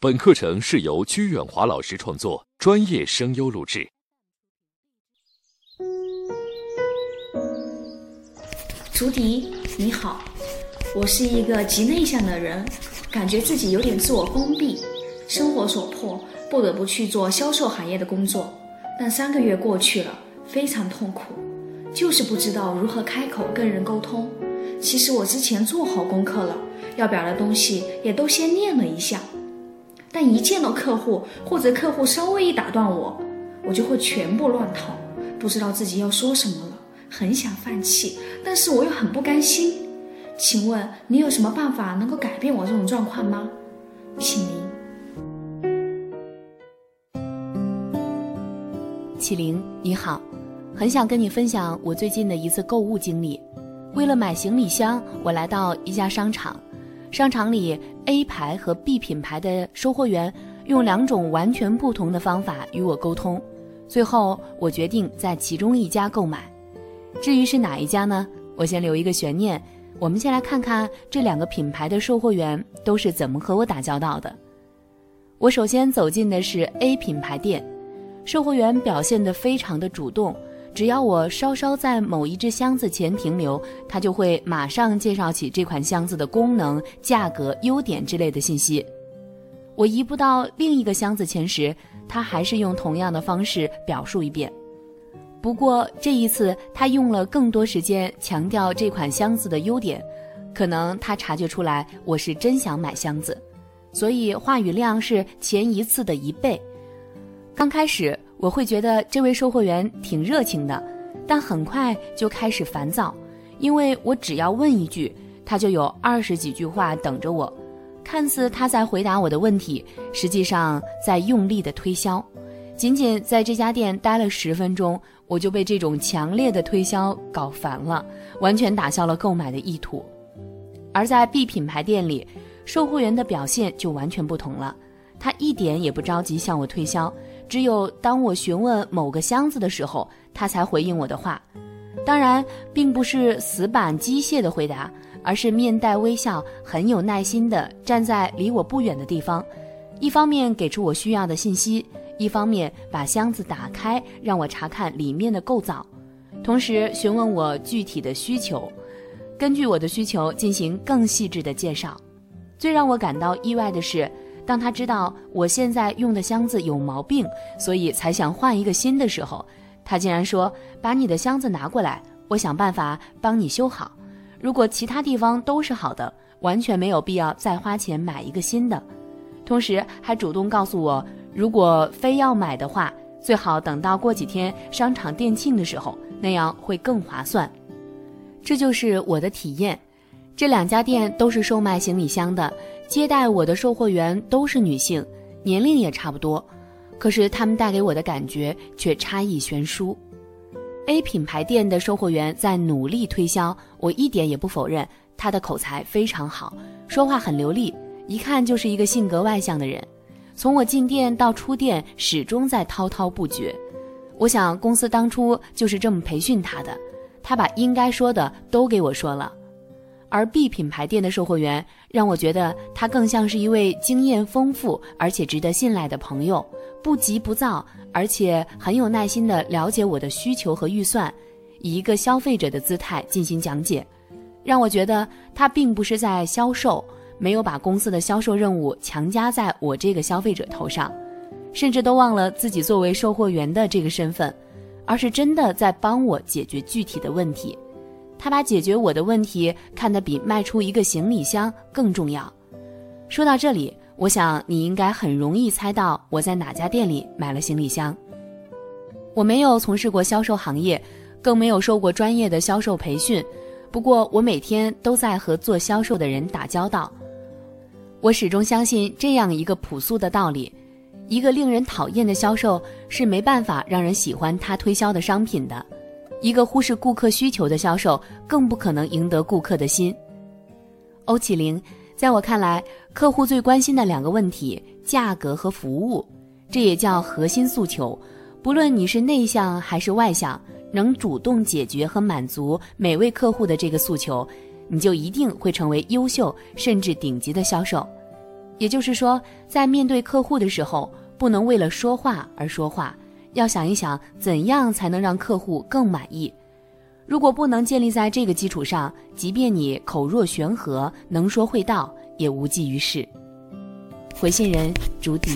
本课程是由鞠远华老师创作，专业声优录制。竹笛，你好，我是一个极内向的人，感觉自己有点自我封闭，生活所迫，不得不去做销售行业的工作。但三个月过去了，非常痛苦，就是不知道如何开口跟人沟通。其实我之前做好功课了，要表达东西也都先练了一下。但一见到客户，或者客户稍微一打断我，我就会全部乱套，不知道自己要说什么了，很想放弃，但是我又很不甘心。请问你有什么办法能够改变我这种状况吗？启灵，启灵，你好，很想跟你分享我最近的一次购物经历。为了买行李箱，我来到一家商场。商场里 A 牌和 B 品牌的售货员用两种完全不同的方法与我沟通，最后我决定在其中一家购买。至于是哪一家呢？我先留一个悬念。我们先来看看这两个品牌的售货员都是怎么和我打交道的。我首先走进的是 A 品牌店，售货员表现得非常的主动。只要我稍稍在某一只箱子前停留，他就会马上介绍起这款箱子的功能、价格、优点之类的信息。我移步到另一个箱子前时，他还是用同样的方式表述一遍。不过这一次，他用了更多时间强调这款箱子的优点，可能他察觉出来我是真想买箱子，所以话语量是前一次的一倍。刚开始。我会觉得这位售货员挺热情的，但很快就开始烦躁，因为我只要问一句，他就有二十几句话等着我。看似他在回答我的问题，实际上在用力的推销。仅仅在这家店待了十分钟，我就被这种强烈的推销搞烦了，完全打消了购买的意图。而在 B 品牌店里，售货员的表现就完全不同了，他一点也不着急向我推销。只有当我询问某个箱子的时候，他才回应我的话。当然，并不是死板机械的回答，而是面带微笑、很有耐心地站在离我不远的地方，一方面给出我需要的信息，一方面把箱子打开，让我查看里面的构造，同时询问我具体的需求，根据我的需求进行更细致的介绍。最让我感到意外的是。当他知道我现在用的箱子有毛病，所以才想换一个新的时候，他竟然说：“把你的箱子拿过来，我想办法帮你修好。如果其他地方都是好的，完全没有必要再花钱买一个新的。”同时还主动告诉我，如果非要买的话，最好等到过几天商场店庆的时候，那样会更划算。这就是我的体验。这两家店都是售卖行李箱的。接待我的售货员都是女性，年龄也差不多，可是她们带给我的感觉却差异悬殊。A 品牌店的售货员在努力推销，我一点也不否认，他的口才非常好，说话很流利，一看就是一个性格外向的人。从我进店到出店，始终在滔滔不绝。我想公司当初就是这么培训他的，他把应该说的都给我说了。而 B 品牌店的售货员让我觉得他更像是一位经验丰富而且值得信赖的朋友，不急不躁，而且很有耐心地了解我的需求和预算，以一个消费者的姿态进行讲解，让我觉得他并不是在销售，没有把公司的销售任务强加在我这个消费者头上，甚至都忘了自己作为售货员的这个身份，而是真的在帮我解决具体的问题。他把解决我的问题看得比卖出一个行李箱更重要。说到这里，我想你应该很容易猜到我在哪家店里买了行李箱。我没有从事过销售行业，更没有受过专业的销售培训。不过，我每天都在和做销售的人打交道。我始终相信这样一个朴素的道理：一个令人讨厌的销售是没办法让人喜欢他推销的商品的。一个忽视顾客需求的销售，更不可能赢得顾客的心。欧启玲，在我看来，客户最关心的两个问题：价格和服务，这也叫核心诉求。不论你是内向还是外向，能主动解决和满足每位客户的这个诉求，你就一定会成为优秀甚至顶级的销售。也就是说，在面对客户的时候，不能为了说话而说话，要想一想怎样才能让客户更满意。如果不能建立在这个基础上，即便你口若悬河、能说会道，也无济于事。回信人：竹笛。